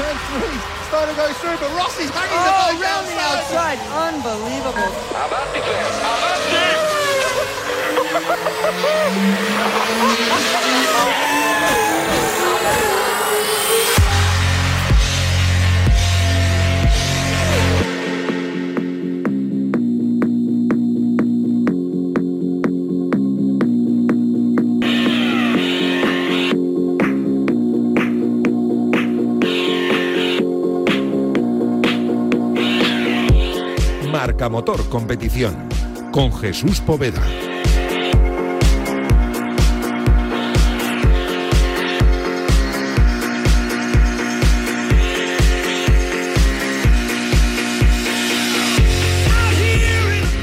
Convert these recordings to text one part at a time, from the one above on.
turn three. Stoner goes through, but Rossi's hanging oh, the ball round the outside. Unbelievable. How about the clear? How about the... Marca Motor Competición con Jesús Poveda.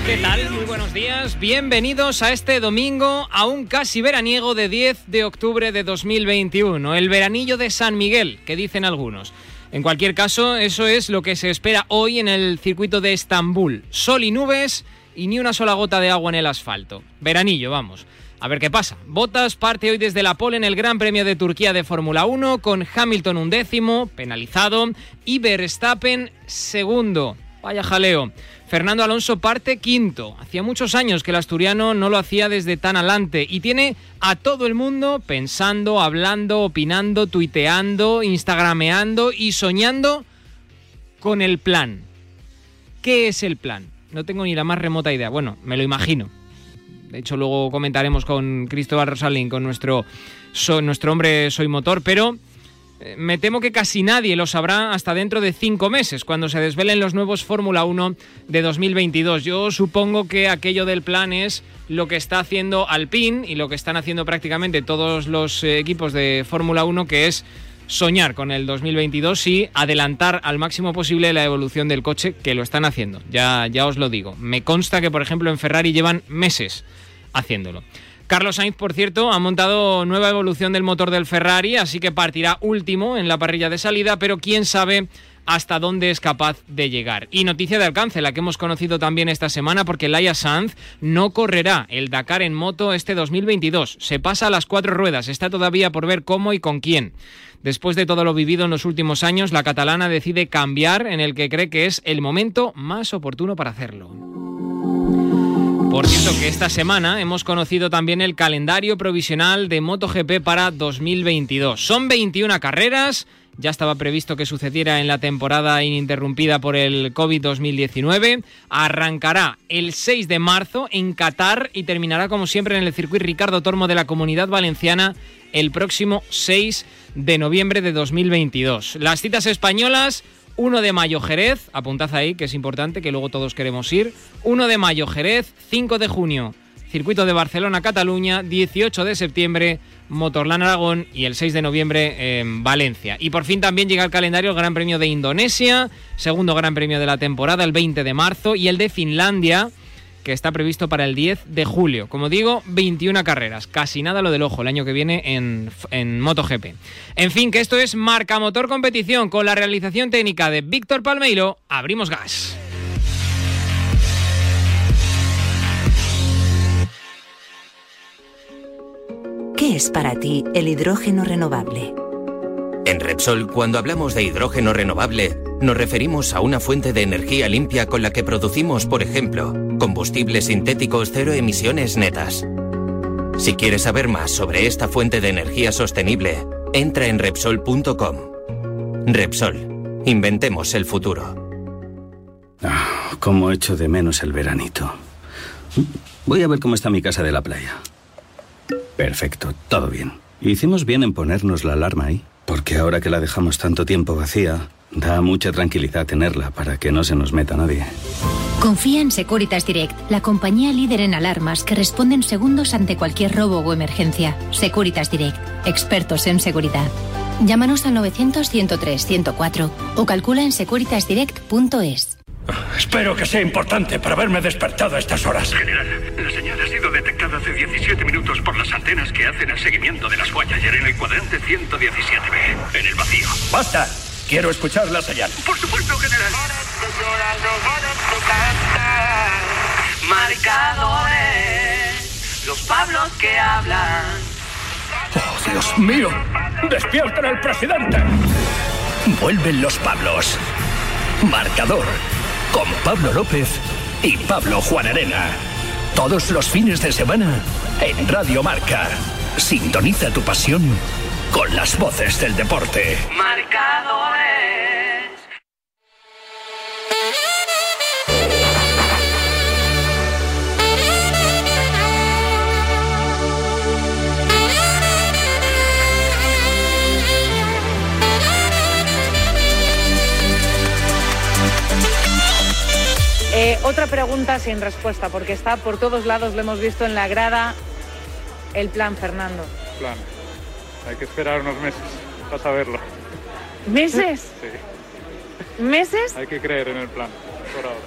¿Qué tal? Muy buenos días. Bienvenidos a este domingo, aún casi veraniego de 10 de octubre de 2021, el veranillo de San Miguel, que dicen algunos. En cualquier caso, eso es lo que se espera hoy en el circuito de Estambul. Sol y nubes y ni una sola gota de agua en el asfalto. Veranillo, vamos. A ver qué pasa. Botas parte hoy desde la pole en el Gran Premio de Turquía de Fórmula 1 con Hamilton un décimo, penalizado, y Verstappen segundo. Vaya jaleo. Fernando Alonso parte quinto. Hacía muchos años que el asturiano no lo hacía desde tan adelante y tiene a todo el mundo pensando, hablando, opinando, tuiteando, instagrameando y soñando con el plan. ¿Qué es el plan? No tengo ni la más remota idea. Bueno, me lo imagino. De hecho, luego comentaremos con Cristóbal Rosalín, con nuestro, nuestro hombre Soy Motor, pero me temo que casi nadie lo sabrá hasta dentro de cinco meses, cuando se desvelen los nuevos Fórmula 1 de 2022. Yo supongo que aquello del plan es lo que está haciendo Alpine y lo que están haciendo prácticamente todos los eh, equipos de Fórmula 1, que es soñar con el 2022 y adelantar al máximo posible la evolución del coche, que lo están haciendo, ya, ya os lo digo. Me consta que, por ejemplo, en Ferrari llevan meses haciéndolo. Carlos Sainz, por cierto, ha montado nueva evolución del motor del Ferrari, así que partirá último en la parrilla de salida, pero quién sabe hasta dónde es capaz de llegar. Y noticia de alcance, la que hemos conocido también esta semana, porque Laia Sanz no correrá el Dakar en moto este 2022. Se pasa a las cuatro ruedas, está todavía por ver cómo y con quién. Después de todo lo vivido en los últimos años, la catalana decide cambiar en el que cree que es el momento más oportuno para hacerlo. Por cierto que esta semana hemos conocido también el calendario provisional de MotoGP para 2022. Son 21 carreras, ya estaba previsto que sucediera en la temporada ininterrumpida por el COVID-2019. Arrancará el 6 de marzo en Qatar y terminará como siempre en el circuito Ricardo Tormo de la Comunidad Valenciana el próximo 6 de noviembre de 2022. Las citas españolas 1 de mayo Jerez, apuntad ahí que es importante, que luego todos queremos ir. 1 de mayo Jerez, 5 de junio Circuito de Barcelona-Cataluña, 18 de septiembre Motorland Aragón y el 6 de noviembre en Valencia. Y por fin también llega el calendario el Gran Premio de Indonesia, segundo Gran Premio de la temporada el 20 de marzo y el de Finlandia que está previsto para el 10 de julio. Como digo, 21 carreras, casi nada lo del ojo el año que viene en, en MotoGP. En fin, que esto es Marca Motor Competición con la realización técnica de Víctor Palmeiro. Abrimos gas. ¿Qué es para ti el hidrógeno renovable? En Repsol, cuando hablamos de hidrógeno renovable, nos referimos a una fuente de energía limpia con la que producimos, por ejemplo, combustibles sintéticos cero emisiones netas. Si quieres saber más sobre esta fuente de energía sostenible, entra en Repsol.com. Repsol, inventemos el futuro. Ah, cómo echo de menos el veranito. Voy a ver cómo está mi casa de la playa. Perfecto, todo bien. Hicimos bien en ponernos la alarma ahí, porque ahora que la dejamos tanto tiempo vacía, da mucha tranquilidad tenerla para que no se nos meta nadie. Confía en Securitas Direct, la compañía líder en alarmas que responde en segundos ante cualquier robo o emergencia. Securitas Direct, expertos en seguridad. Llámanos al 900-103-104 o calcula en securitasdirect.es. Espero que sea importante para haberme despertado a estas horas. General, la señal ha sido detectada hace 17 minutos por las antenas que hacen el seguimiento de las Voyager en el cuadrante 117B, en el vacío. ¡Basta! Quiero escuchar la señal. Por supuesto, general. Marcadores, los Pablos que hablan. ¡Oh, Dios mío! ¡Despierten al presidente! Vuelven los Pablos. Marcador. Con Pablo López y Pablo Juan Arena. Todos los fines de semana en Radio Marca. Sintoniza tu pasión con las voces del deporte. Marcadores. Eh, otra pregunta sin respuesta, porque está por todos lados, lo hemos visto en la grada, el plan Fernando. Plan. Hay que esperar unos meses para saberlo. ¿Meses? Sí. ¿Meses? Hay que creer en el plan. Por ahora.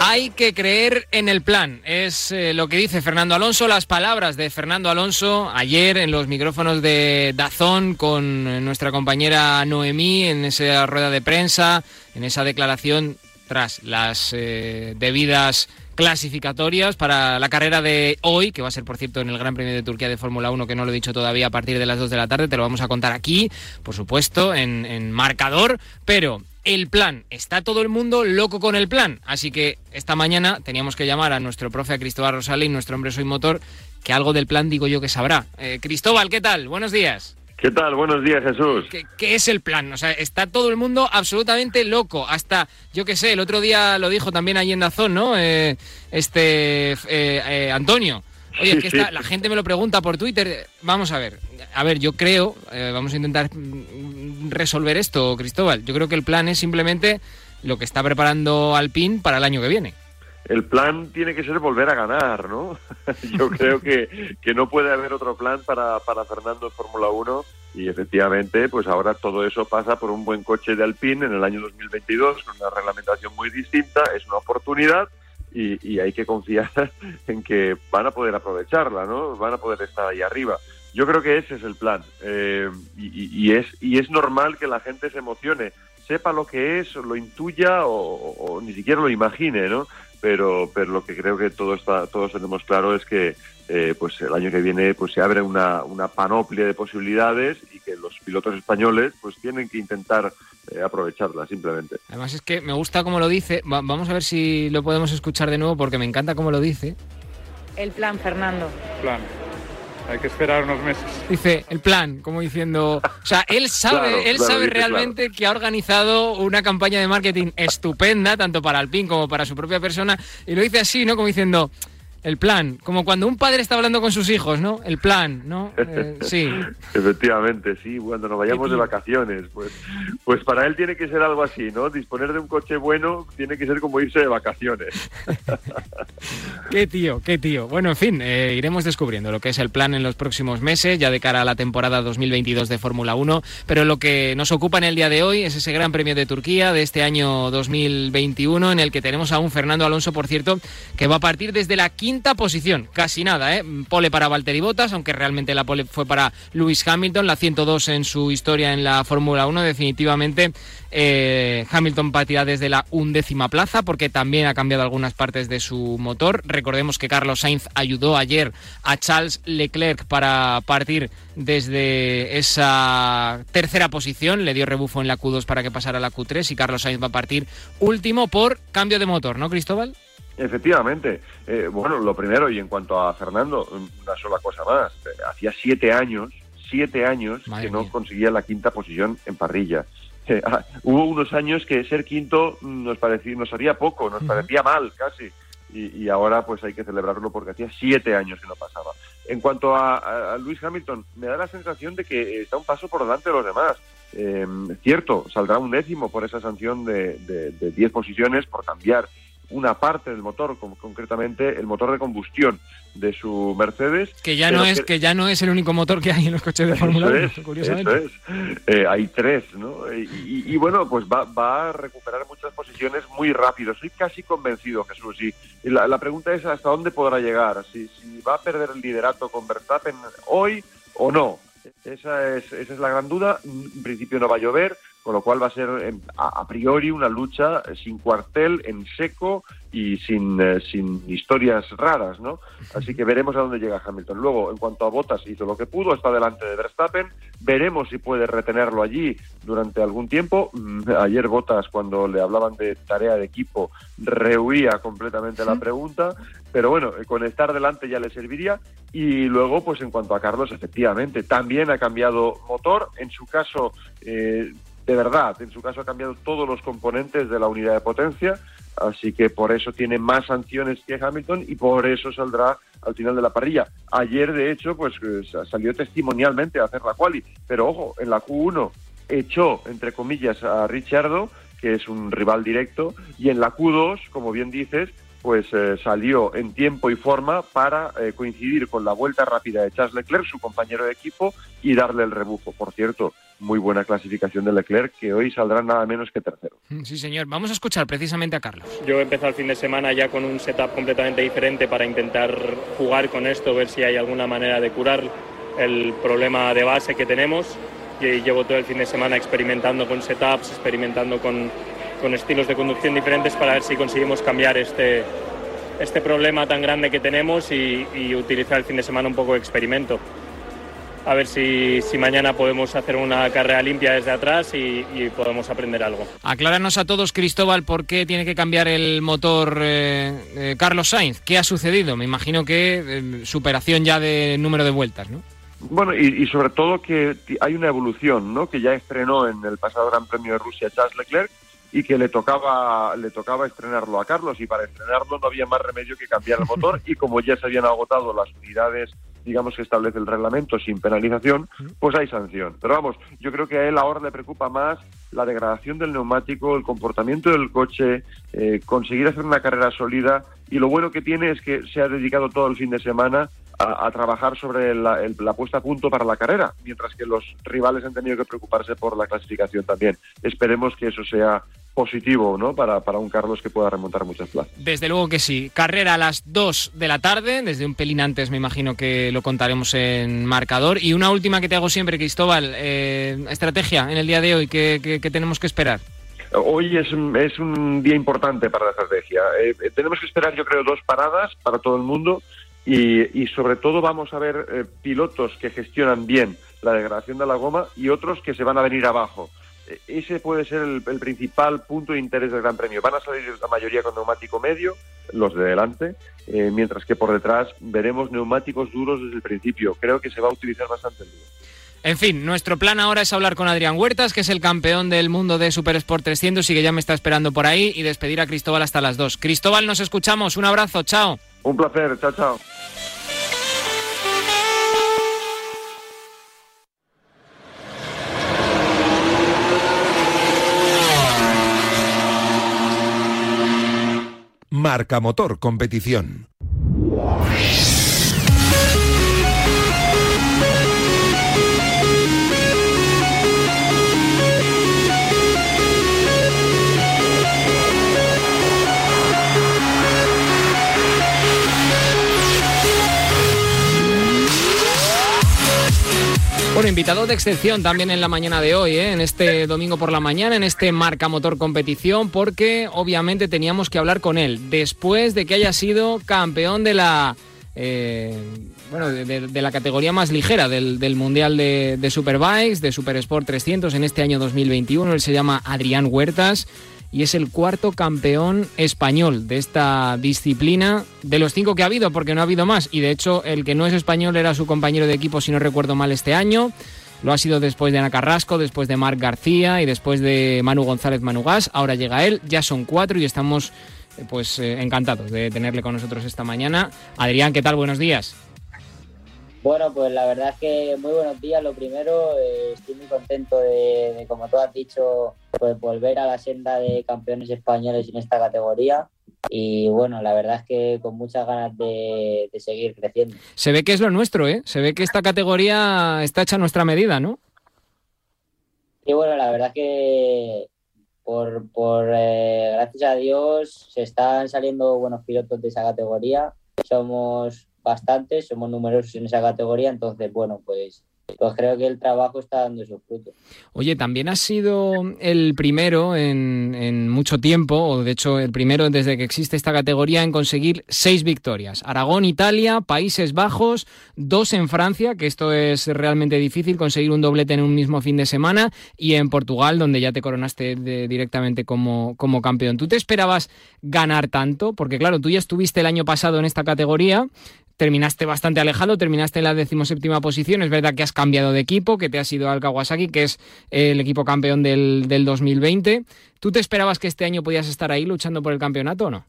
Hay que creer en el plan. Es eh, lo que dice Fernando Alonso, las palabras de Fernando Alonso ayer en los micrófonos de Dazón con eh, nuestra compañera Noemí en esa rueda de prensa, en esa declaración tras las eh, debidas clasificatorias para la carrera de hoy, que va a ser, por cierto, en el Gran Premio de Turquía de Fórmula 1, que no lo he dicho todavía, a partir de las 2 de la tarde, te lo vamos a contar aquí, por supuesto, en, en marcador, pero el plan, está todo el mundo loco con el plan, así que esta mañana teníamos que llamar a nuestro profe a Cristóbal Rosales, nuestro hombre soy motor, que algo del plan digo yo que sabrá. Eh, Cristóbal, ¿qué tal? Buenos días. ¿Qué tal? Buenos días, Jesús. ¿Qué, qué es el plan? O sea, está todo el mundo absolutamente loco. Hasta, yo qué sé, el otro día lo dijo también allí en Dazón, ¿no? Eh, este, eh, eh, Antonio. Oye, es que está- la gente me lo pregunta por Twitter. Vamos a ver. A ver, yo creo, eh, vamos a intentar mm, resolver esto, Cristóbal. Yo creo que el plan es simplemente lo que está preparando Alpine para el año que viene. El plan tiene que ser volver a ganar, ¿no? Yo creo que, que no puede haber otro plan para, para Fernando en Fórmula 1 y efectivamente, pues ahora todo eso pasa por un buen coche de Alpine en el año 2022 con una reglamentación muy distinta, es una oportunidad y, y hay que confiar en que van a poder aprovecharla, ¿no? Van a poder estar ahí arriba. Yo creo que ese es el plan eh, y, y- es, y es normal que la gente se emocione, sepa lo que es, lo intuya o- o ni siquiera lo imagine, ¿no? Pero, pero lo que creo que todo está, todos tenemos claro es que eh, pues el año que viene pues se abre una, una panoplia de posibilidades y que los pilotos españoles pues tienen que intentar eh, aprovecharla simplemente. Además es que me gusta cómo lo dice. Va- vamos a ver si lo podemos escuchar de nuevo porque me encanta cómo lo dice. El plan Fernando. Plan. Hay que esperar unos meses. Dice el plan, como diciendo, o sea, él sabe, Claro, él claro, sabe dice realmente que ha organizado una campaña de marketing estupenda tanto para Alpine como para su propia persona y lo dice así, ¿no? Como diciendo el plan, como cuando un padre está hablando con sus hijos, ¿no? El plan, ¿no? Eh, sí. Efectivamente, sí, cuando nos vayamos de vacaciones, pues, pues para él tiene que ser algo así, ¿no? Disponer de un coche bueno tiene que ser como irse de vacaciones. Qué tío, qué tío. Bueno, en fin, eh, iremos descubriendo lo que es el plan en los próximos meses, ya de cara a la temporada 2022 de Fórmula 1. Pero lo que nos ocupa en el día de hoy es ese Gran Premio de Turquía de este año 2021, en el que tenemos a un Fernando Alonso, por cierto, que va a partir desde la quinta posición. Casi nada, ¿eh? Pole para Valtteri Bottas, aunque realmente la pole fue para Lewis Hamilton, la 102 en su historia en la Fórmula 1. Definitivamente, eh, Hamilton partirá desde la undécima plaza, porque también ha cambiado algunas partes de su motor. Recordemos que Carlos Sainz ayudó ayer a Charles Leclerc para partir desde esa tercera posición, le dio rebufo en la Q2 para que pasara a la Q3 y Carlos Sainz va a partir último por cambio de motor, ¿no, Cristóbal? Efectivamente. Eh, bueno, lo primero, y en cuanto a Fernando, una sola cosa más. Eh, Hacía siete años, siete años que no conseguía la quinta posición en parrilla. Eh, ah, hubo unos años que ser quinto mm, nos parecía, nos haría poco, nos parecía mal casi. Y, y ahora pues hay que celebrarlo porque hacía siete años que no pasaba. En cuanto a, a- a Luis Hamilton, me da la sensación de que está un paso por delante de los demás. Eh, cierto, saldrá un décimo por esa sanción de, de, de 10 posiciones por cambiar una parte del motor, con- concretamente el motor de combustión de su Mercedes. Que ya no es que ya no es el único motor que hay en los coches de Fórmula eso 1, es, curiosamente. eso es. Eh, hay tres, ¿no? Y, y- y bueno, pues va, va a recuperar muchas posiciones muy rápido. Soy casi convencido, Jesús. Y, y la, la pregunta es hasta dónde podrá llegar. Si, si va a perder el liderato con Verstappen hoy o no. Esa es, esa es la gran duda. En principio no va a llover. Con lo cual va a ser em, a, priori una lucha sin cuartel, en seco y sin, eh, sin historias raras, ¿no? Así que veremos a dónde llega Hamilton. Luego, en cuanto a Bottas, hizo lo que pudo, está delante de Verstappen, veremos si puede retenerlo allí durante algún tiempo. Mm, ayer Bottas, cuando le hablaban de tarea de equipo, rehuía completamente la pregunta, pero bueno, con estar delante ya le serviría. Y luego, pues en cuanto a Carlos, efectivamente, también ha cambiado motor, en su caso... Eh, de verdad, en su caso ha cambiado todos los componentes de la unidad de potencia, así que por eso tiene más sanciones que Hamilton y por eso saldrá al final de la parrilla. Ayer, de hecho, pues eh, salió testimonialmente a hacer la quali, pero ojo, en la Q1 echó, entre comillas, a Richardo, que es un rival directo, y en la Q2, como bien dices, pues eh, salió en tiempo y forma para eh, coincidir con la vuelta rápida de Charles Leclerc, su compañero de equipo, y darle el rebufo. Por cierto, muy buena clasificación de Leclerc, que hoy saldrá nada menos que tercero. Mm, sí, señor. Vamos a escuchar precisamente a Carlos. Yo he empezado el fin de semana ya con un setup completamente diferente para intentar jugar con esto, ver si hay alguna manera de curar el problema de base que tenemos. Y llevo todo el fin de semana experimentando con setups, experimentando con, con estilos de conducción diferentes para ver si conseguimos cambiar este, este problema tan grande que tenemos y, y utilizar el fin de semana un poco de experimento a ver si, mañana podemos hacer una carrera limpia desde atrás y, podemos aprender algo. Acláranos a todos, Cristóbal, por qué tiene que cambiar el motor eh, eh, Carlos Sainz. ¿Qué ha sucedido? Me imagino que eh, superación ya de número de vueltas, ¿no? Bueno, y, sobre todo que hay una evolución, ¿no? Que ya estrenó en el pasado Gran Premio de Rusia Charles Leclerc y que le tocaba le tocaba estrenarlo a Carlos y para estrenarlo no había más remedio que cambiar el motor y como ya se habían agotado las unidades digamos que establece el reglamento sin penalización, pues hay sanción. Pero vamos, yo creo que a él ahora le preocupa más la degradación del neumático, el comportamiento del coche, eh, conseguir hacer una carrera sólida y lo bueno que tiene es que se ha dedicado todo el fin de semana a, trabajar sobre la, la, puesta a punto para la carrera, mientras que los rivales han tenido que preocuparse por la clasificación también. Esperemos que eso sea positivo ¿no? para, para un Carlos que pueda remontar muchas plazas. Desde luego que sí. Carrera a las 2 de la tarde, desde un pelín antes me imagino que lo contaremos en marcador. Y una última que te hago siempre, Cristóbal, eh, estrategia en el día de hoy, ¿qué, tenemos que esperar? Hoy es un, es un día importante para la estrategia. Eh, eh, tenemos que esperar, yo creo, dos paradas para todo el mundo y, sobre todo vamos a ver pilotos que gestionan bien la degradación de la goma y otros que se van a venir abajo ese puede ser el, principal punto de interés del Gran Premio. Van a salir la mayoría con neumático medio, los de delante, eh, mientras que por detrás veremos neumáticos duros desde el principio. Creo que se va a utilizar bastante el duro. En fin, nuestro plan ahora es hablar con Adrián Huertas, que es el campeón del mundo de Super Sport 300 y que ya me está esperando por ahí, y despedir a Cristóbal hasta las 2. Cristóbal, nos escuchamos. Un abrazo, chao. Un placer, chao, chao. Marca Motor Competición. Bueno, invitado de excepción también en la mañana de hoy, ¿eh? en este domingo por la mañana, en este Marca Motor Competición, porque obviamente teníamos que hablar con él después de que haya sido campeón de la eh, bueno, de, la categoría más ligera del, Mundial de, Superbikes, de Super Sport 300 en este año 2021. Él se llama Adrián Huertas y es el cuarto campeón español de esta disciplina, de los cinco que ha habido, porque no ha habido más. Y de hecho, el que no es español era su compañero de equipo, si no recuerdo mal, este año. Lo ha sido después de Ana Carrasco, después de Marc García y después de Manu González Manugas. Ahora llega él, ya son cuatro y estamos eh, pues eh, encantados de tenerle con nosotros esta mañana. Adrián, ¿qué tal? Buenos días. Bueno, pues la verdad es que muy buenos días. Lo primero, eh, estoy muy contento de, como tú has dicho, pues volver a la senda de campeones españoles en esta categoría. Y bueno, la verdad es que con muchas ganas de, seguir creciendo. Se ve que es lo nuestro, ¿eh? Se ve que esta categoría está hecha a nuestra medida, ¿no? Sí, bueno, la verdad es que por, por eh, gracias a Dios se están saliendo buenos pilotos de esa categoría. Somos bastantes, somos numerosos en esa categoría, entonces, bueno, pues pues creo que el trabajo está dando sus frutos. Oye, también has sido el primero en, en, mucho tiempo, o de hecho el primero desde que existe esta categoría, en conseguir seis victorias. Aragón, Italia, Países Bajos, dos en Francia, que esto es realmente difícil, conseguir un doblete en un mismo fin de semana, y en Portugal, donde ya te coronaste directamente como, como campeón. ¿Tú te esperabas ganar tanto? Porque claro, tú ya estuviste el año pasado en esta categoría, terminaste bastante alejado, terminaste en la decimoséptima posición. Es verdad que has cambiado de equipo, que te has ido al Kawasaki, que es el equipo campeón del, del 2020. ¿Tú te esperabas que este año podías estar ahí luchando por el campeonato o no?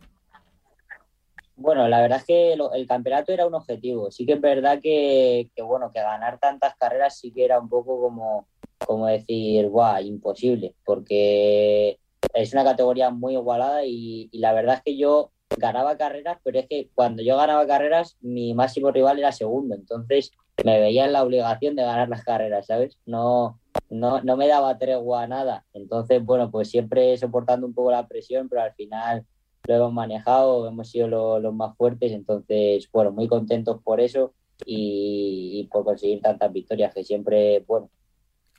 Bueno, la verdad es que el campeonato era un objetivo. Sí que es verdad que, bueno, que ganar tantas carreras sí que era un poco como, como decir, guau, imposible, porque es una categoría muy igualada y la verdad es que yo ganaba carreras, pero es que cuando yo ganaba carreras, mi máximo rival era segundo, entonces me veía en la obligación de ganar las carreras, ¿sabes? No, no, no me daba tregua a nada. Entonces, bueno, pues siempre soportando un poco la presión, pero al final lo hemos manejado, hemos sido lo, los más fuertes, entonces, bueno, muy contentos por eso y por conseguir tantas victorias, que siempre, bueno,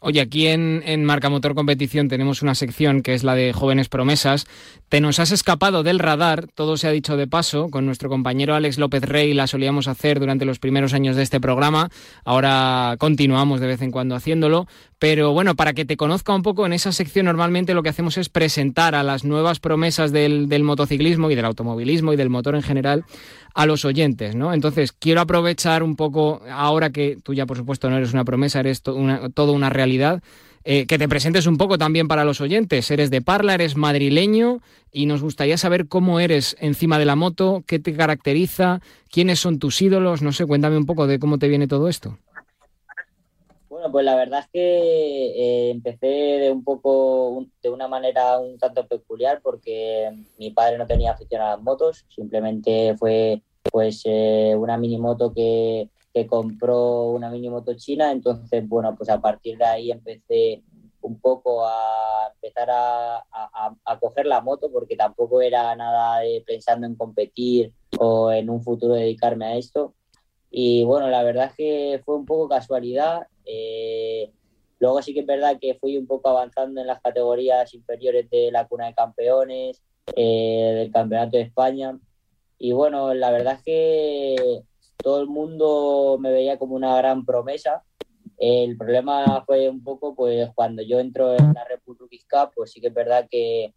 Oye, aquí en, en, Marca Motor Competición tenemos una sección que es la de jóvenes promesas. Te nos has escapado del radar, todo se ha dicho de paso, con nuestro compañero Alex López Rey la solíamos hacer durante los primeros años de este programa, ahora continuamos de vez en cuando haciéndolo, pero bueno, para que te conozca un poco, en esa sección normalmente lo que hacemos es presentar a las nuevas promesas del, del motociclismo y del automovilismo y del motor en general a los oyentes, ¿no? Entonces, quiero aprovechar un poco, ahora que tú ya por supuesto no eres una promesa, eres to una, toda una realidad, eh, que te presentes un poco también para los oyentes. Eres de Parla, eres madrileño y nos gustaría saber cómo eres encima de la moto, qué te caracteriza, quiénes son tus ídolos, no sé, cuéntame un poco de cómo te viene todo esto. Pues la verdad es que eh, empecé de un poco, un, de una manera un tanto peculiar porque mi padre no tenía afición a las motos, simplemente fue pues eh, una mini moto que, que, compró una mini moto china, entonces bueno, pues a partir de ahí empecé un poco a empezar a, a, a coger la moto porque tampoco era nada de pensando en competir o en un futuro dedicarme a esto. Y bueno, la verdad es que fue un poco casualidad. Eh, luego sí que es verdad que fui un poco avanzando en las categorías inferiores de la cuna de campeones, eh, del Campeonato de España. Y bueno, la verdad es que todo el mundo me veía como una gran promesa. El problema fue un poco, pues cuando yo entro en la Rookies Cup, pues sí que es verdad que,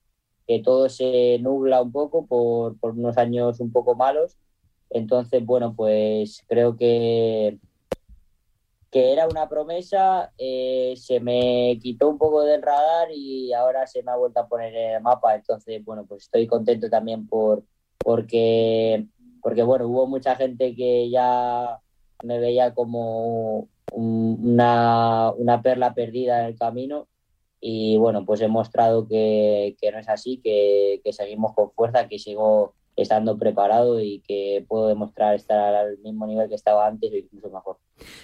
que todo se nubla un poco por, por unos años un poco malos entonces, bueno, pues creo que, que era una promesa, eh, se me quitó un poco del radar y ahora se me ha vuelto a poner en el mapa. Entonces, bueno, pues estoy contento también por porque, porque bueno, hubo mucha gente que ya me veía como una, una perla perdida en el camino y bueno, pues he mostrado que, que no es así, que, que seguimos con fuerza, que sigo estando preparado y que puedo demostrar estar al mismo nivel que estaba antes o incluso mejor.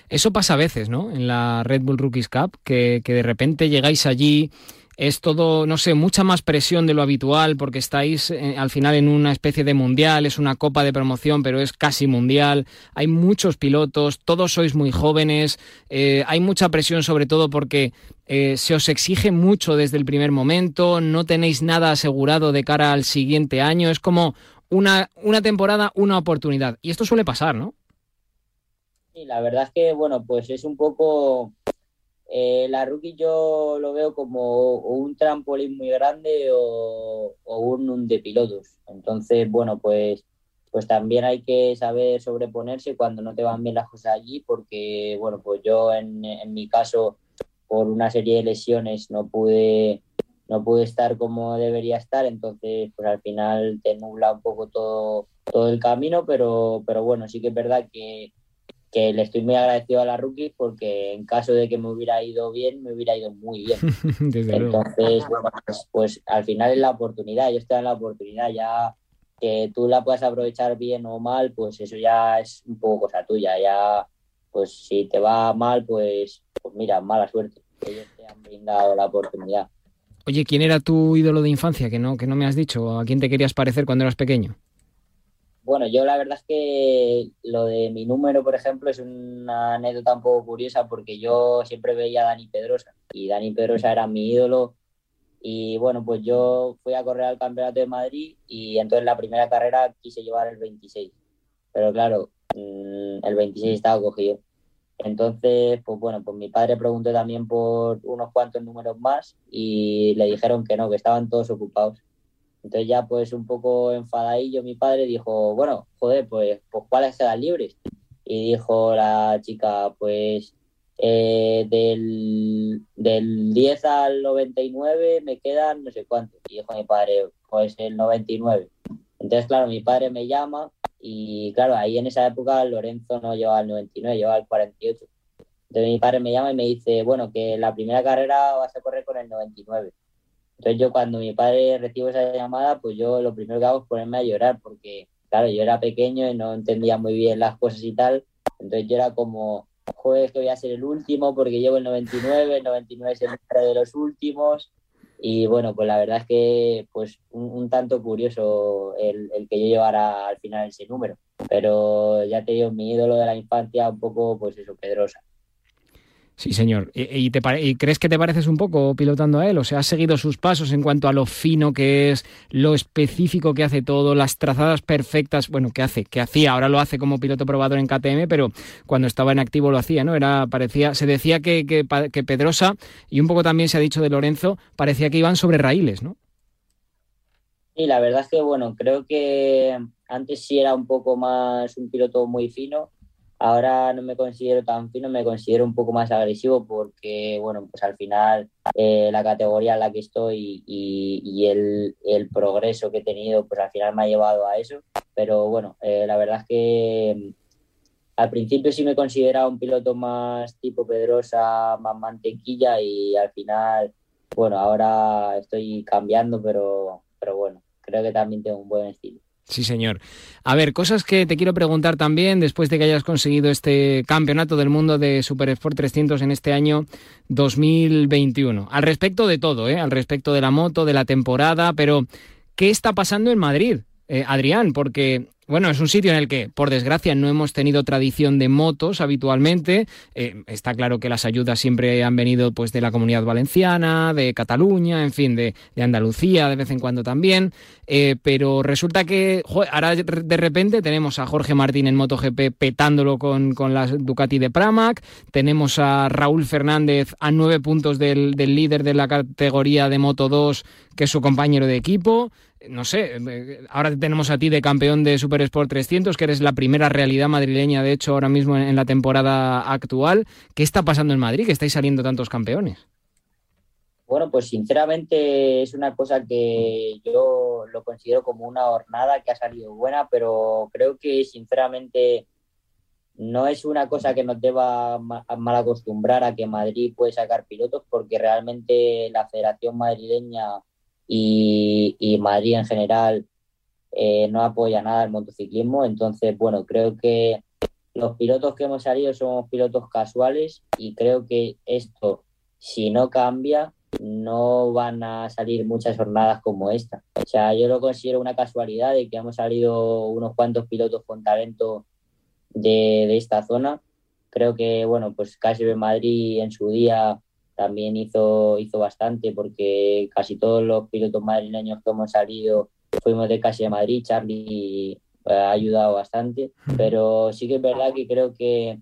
Eso pasa a veces, ¿no? En la Red Bull Rookies Cup, que, de repente llegáis allí es todo, no sé, mucha más presión de lo habitual porque estáis eh, al final en una especie de mundial, es una copa de promoción, pero es casi mundial. Hay muchos pilotos, todos sois muy jóvenes, eh, hay mucha presión sobre todo porque eh, se os exige mucho desde el primer momento, no tenéis nada asegurado de cara al siguiente año, es como una, una temporada, una oportunidad. Y esto suele pasar, ¿no? Sí, la verdad es que, bueno, pues es un poco eh, la rookie yo lo veo como un trampolín muy grande o, un, un, de pilotos. Entonces, bueno, pues, pues también hay que saber sobreponerse cuando no te van bien las cosas allí, porque, bueno, pues yo en, en mi caso, por una serie de lesiones, no pude, no pude estar como debería estar, entonces, pues al final te nubla un poco todo, todo el camino, pero, pero bueno, sí que es verdad que que le estoy muy agradecido a la rookie porque en caso de que me hubiera ido bien, me hubiera ido muy bien. Entonces, bueno, pues, pues, al final es la oportunidad, yo estoy en la oportunidad, ya que tú la puedas aprovechar bien o mal, pues eso ya es un poco cosa tuya, ya pues si te va mal, pues, pues mira, mala suerte, ellos te han brindado la oportunidad. Oye, ¿quién era tu ídolo de infancia que no, que no me has dicho? ¿A quién te querías parecer cuando eras pequeño? bueno, yo la verdad es que lo de mi número, por ejemplo, es una anécdota un poco curiosa porque yo siempre veía a Dani Pedrosa y Dani Pedrosa era mi ídolo y bueno, pues yo fui a correr al Campeonato de Madrid y entonces la primera carrera quise llevar el 26, pero claro, mm, el 26 estaba cogido. Entonces, pues bueno, pues mi padre preguntó también por unos cuantos números más y le dijeron que no, que estaban todos ocupados. Entonces ya pues un poco enfadadillo mi padre dijo, bueno, joder, pues, pues ¿cuáles quedan libres? Y dijo la chica, pues eh, del, del 10 al 99 me quedan no sé cuántos. Y dijo mi padre, pues el 99. Entonces, claro, mi padre me llama y claro, ahí en esa época Lorenzo no llevaba el 99, llevaba el 48. Entonces mi padre me llama y me dice, bueno, que la primera carrera vas a correr con el 99. Entonces yo cuando mi padre recibe esa llamada, pues yo lo primero que hago es ponerme a llorar porque, claro, yo era pequeño y no entendía muy bien las cosas y tal. Entonces yo era como, joder, que voy a ser el último porque llevo el 99, el 99 es el número de los últimos. Y bueno, pues la verdad es que pues un, tanto curioso el, el, que yo llevara al final ese número. Pero ya te digo, mi ídolo de la infancia, un poco, pues eso, Pedrosa. Sí, señor. ¿Y, te crees que te pareces un poco pilotando a él? O sea, has seguido sus pasos en cuanto a lo fino que es, lo específico que hace todo, las trazadas perfectas, bueno, que hace, que hacía, ahora lo hace como piloto probador en KTM, pero cuando estaba en activo lo hacía, ¿no? Era, parecía, se decía que, que, Pedrosa, y un poco también se ha dicho de Lorenzo, parecía que iban sobre raíles, ¿no? Sí, la verdad es que, bueno, creo que antes sí era un poco más un piloto muy fino Ahora no me considero tan fino, me considero un poco más agresivo porque, bueno, pues al final eh, la categoría en la que estoy y, el, progreso que he tenido, pues al final me ha llevado a eso. Pero bueno, eh, la verdad es que mm, al principio sí me consideraba un piloto más tipo Pedrosa, más mantequilla y al final, bueno, ahora estoy cambiando, pero, pero bueno, creo que también tengo un buen estilo. Sí, señor. A ver, cosas que te quiero preguntar también después de que hayas conseguido este campeonato del mundo de Super Sport 300 en este año 2021. Al respecto de todo, ¿eh? al respecto de la moto, de la temporada, pero ¿qué está pasando en Madrid, eh, Adrián? Porque bueno, es un sitio en el que, por desgracia, no hemos tenido tradición de motos habitualmente. Eh, está claro que las ayudas siempre han venido pues, de la comunidad valenciana, de Cataluña, en fin, de, Andalucía de vez en cuando también. Eh, pero resulta que ahora de repente tenemos a Jorge Martín en MotoGP petándolo con, con la Ducati de Pramac. Tenemos a Raúl Fernández a nueve puntos del, del líder de la categoría de Moto 2, que es su compañero de equipo no sé, ahora tenemos a ti de campeón de Super Sport 300, que eres la primera realidad madrileña, de hecho, ahora mismo en, la temporada actual. ¿Qué está pasando en Madrid, que estáis saliendo tantos campeones? Bueno, pues sinceramente es una cosa que yo lo considero como una jornada que ha salido buena, pero creo que sinceramente no es una cosa que nos deba mal acostumbrar a que Madrid puede sacar pilotos, porque realmente la Federación Madrileña y, Madrid en general eh, no apoya nada el motociclismo. Entonces, bueno, creo que los pilotos que hemos salido somos pilotos casuales y creo que esto, si no cambia, no van a salir muchas jornadas como esta. O sea, yo lo considero una casualidad de que hemos salido unos cuantos pilotos con talento de, de esta zona. Creo que, bueno, pues casi en Madrid en su día también hizo, hizo bastante porque casi todos los pilotos madrileños que hemos salido fuimos de casi de Madrid, Charlie eh, ha ayudado bastante, pero sí que es verdad que creo que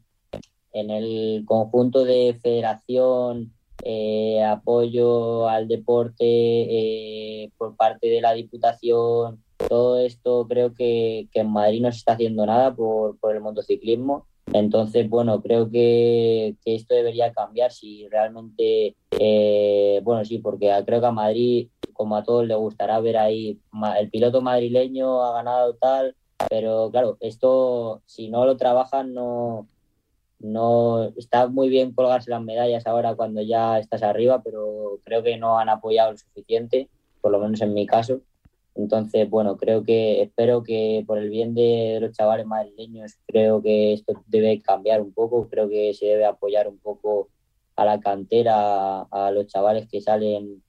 en el conjunto de federación, eh, apoyo al deporte eh, por parte de la Diputación, todo esto creo que, que en Madrid no se está haciendo nada por, por el motociclismo entonces, bueno, creo que, esto debería cambiar si realmente, eh, bueno, sí, porque creo que a Madrid, como a todos, le gustará ver ahí, el piloto madrileño ha ganado tal, pero claro, esto, si no lo trabajan, no, no está muy bien colgarse las medallas ahora cuando ya estás arriba, pero creo que no han apoyado lo suficiente, por lo menos en mi caso. Entonces, bueno, creo que, espero que por el bien de los chavales madrileños, creo que esto debe cambiar un poco, creo que se debe apoyar un poco a la cantera, a los chavales que salen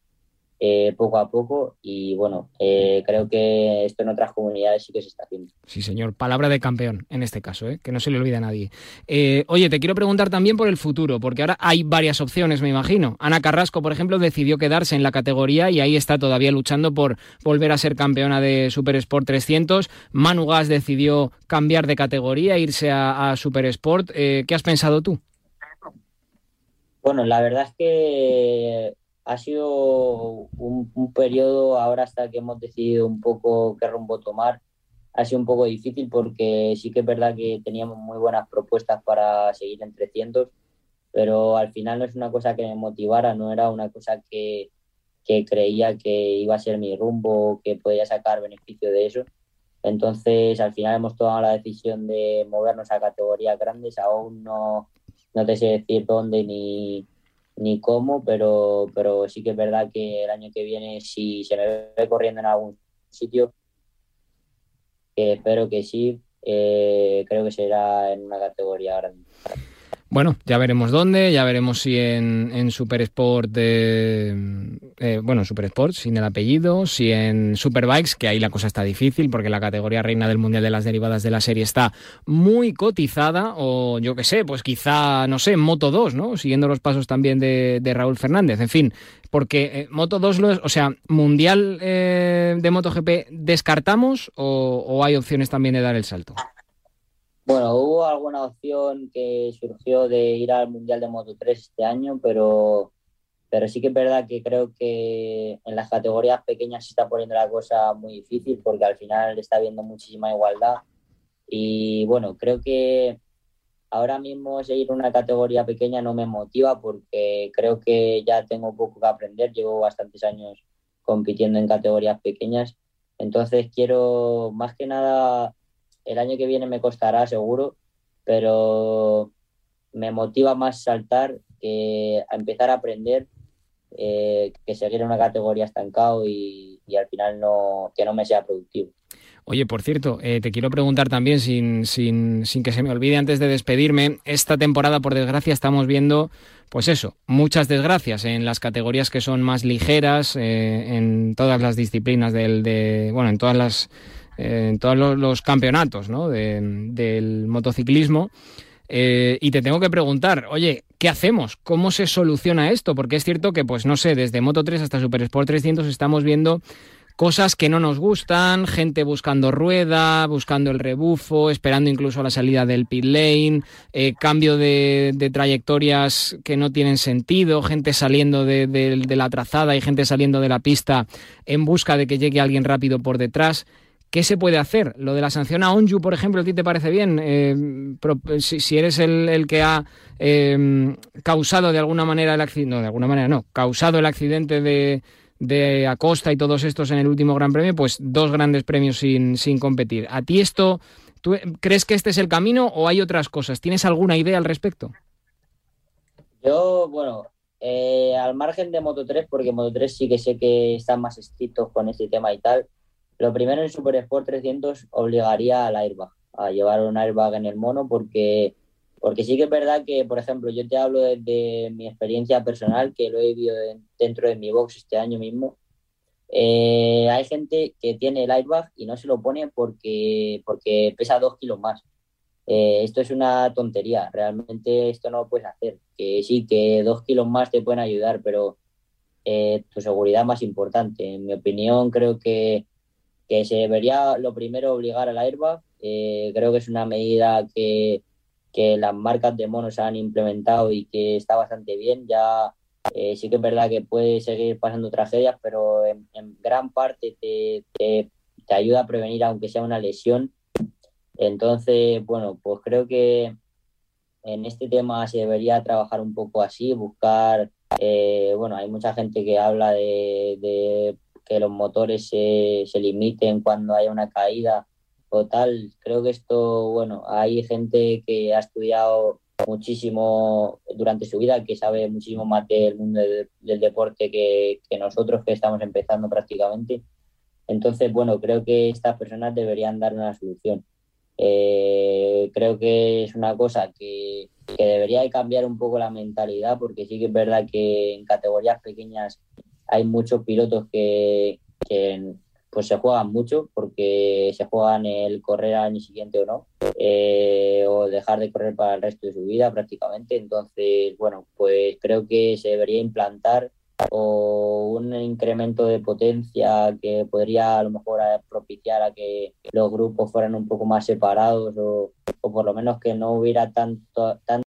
eh, poco a poco y bueno, eh, creo que esto en otras comunidades sí que se está haciendo. Sí, señor, palabra de campeón en este caso, ¿eh? que no se le olvide a nadie. Oye, te quiero preguntar también por el futuro, porque ahora hay varias opciones, me imagino. Ana Carrasco, por ejemplo, decidió quedarse en la categoría y ahí está todavía luchando por volver a ser campeona de Super Sport 300. Manu Gas decidió cambiar de categoría, irse a, a Super Sport. ¿Qué has pensado tú? Bueno, la verdad es que ha sido un, periodo ahora hasta que hemos decidido un poco qué rumbo tomar. Ha sido un poco difícil porque sí que es verdad que teníamos muy buenas propuestas para seguir en 300, pero al final no es una cosa que me motivara, no era una cosa que, que creía que iba a ser mi rumbo, que podía sacar beneficio de eso. Entonces, al final hemos tomado la decisión de movernos a categorías grandes. Aún no, no te sé decir dónde ni, ni cómo, pero, pero sí que es verdad que el año que viene, si se me ve corriendo en algún sitio, que espero que sí, eh, creo que será en una categoría grande. Bueno, ya veremos dónde, ya veremos si en, en Super Sport, eh, eh, bueno, Super Sport sin el apellido, si en Superbikes, que ahí la cosa está difícil porque la categoría reina del Mundial de las Derivadas de la serie está muy cotizada, o yo qué sé, pues quizá, no sé, Moto 2, ¿no? Siguiendo los pasos también de, Raúl Fernández, en fin, porque eh, Moto 2, lo es, o sea, Mundial de MotoGP, ¿descartamos o hay opciones también de dar el salto? Bueno, hubo alguna opción que surgió de ir al Mundial de Moto 3 este año, pero, pero sí que es verdad que creo que en las categorías pequeñas se está poniendo la cosa muy difícil porque al final está habiendo muchísima igualdad. Y bueno, creo que ahora mismo seguir una categoría pequeña no me motiva porque creo que ya tengo poco que aprender. Llevo bastantes años compitiendo en categorías pequeñas. Entonces quiero más que nada el año que viene me costará seguro, pero me motiva más saltar que a empezar a aprender eh, que seguir en una categoría estancado y, al final no, que no me sea productivo. Oye, por cierto, eh, te quiero preguntar también, sin, sin, sin, que se me olvide antes de despedirme, esta temporada, por desgracia, estamos viendo, pues eso, muchas desgracias en las categorías que son más ligeras, eh, en todas las disciplinas del, de, bueno, en todas las en todos los, campeonatos ¿no? de, del motociclismo. Eh, y te tengo que preguntar, oye, ¿qué hacemos? ¿Cómo se soluciona esto? Porque es cierto que, pues no sé, desde Moto 3 hasta Super Sport 300 estamos viendo cosas que no nos gustan, gente buscando rueda, buscando el rebufo, esperando incluso la salida del pit lane, eh, cambio de, de, trayectorias que no tienen sentido, gente saliendo de, de, de la trazada y gente saliendo de la pista en busca de que llegue alguien rápido por detrás. ¿Qué se puede hacer? Lo de la sanción a Onju, por ejemplo, ¿a ti te parece bien? Eh, si, eres el, que ha eh, causado de alguna manera el accidente, de alguna manera no, causado el accidente de, de Acosta y todos estos en el último Gran Premio, pues dos grandes premios sin, sin competir. ¿A ti esto, tú crees que este es el camino o hay otras cosas? ¿Tienes alguna idea al respecto? Yo, bueno, eh, al margen de Moto 3, porque Moto 3 sí que sé que están más estrictos con este tema y tal, lo primero en Super Sport 300 obligaría al airbag, a llevar un airbag en el mono, porque, porque sí que es verdad que, por ejemplo, yo te hablo desde mi experiencia personal, que lo he vivido dentro de mi box este año mismo. Eh, hay gente que tiene el airbag y no se lo pone porque, porque pesa dos kilos más. Eh, esto es una tontería, realmente esto no lo puedes hacer. Que sí, que dos kilos más te pueden ayudar, pero eh, tu seguridad más importante. En mi opinión, creo que que se debería lo primero obligar al airbag. Eh, creo que es una medida que, que, las marcas de monos han implementado y que está bastante bien. Ya eh, sí que es verdad que puede seguir pasando tragedias, pero en, gran parte te, te, ayuda a prevenir aunque sea una lesión. Entonces, bueno, pues creo que en este tema se debería trabajar un poco así, buscar, eh, bueno, hay mucha gente que habla de que los motores se, se limiten cuando haya una caída o tal. Creo que esto, bueno, hay gente que ha estudiado muchísimo durante su vida, que sabe muchísimo más del mundo del, deporte que, que, nosotros que estamos empezando prácticamente. Entonces, bueno, creo que estas personas deberían dar una solución. Eh, creo que es una cosa que, que debería cambiar un poco la mentalidad, porque sí que es verdad que en categorías pequeñas hay muchos pilotos que, pues se juegan mucho porque se juegan el correr al año siguiente o no, eh, o dejar de correr para el resto de su vida prácticamente. Entonces, bueno, pues creo que se debería implantar o un incremento de potencia que podría a lo mejor propiciar a que los grupos fueran un poco más separados o, o por lo menos que no hubiera tanto, tanto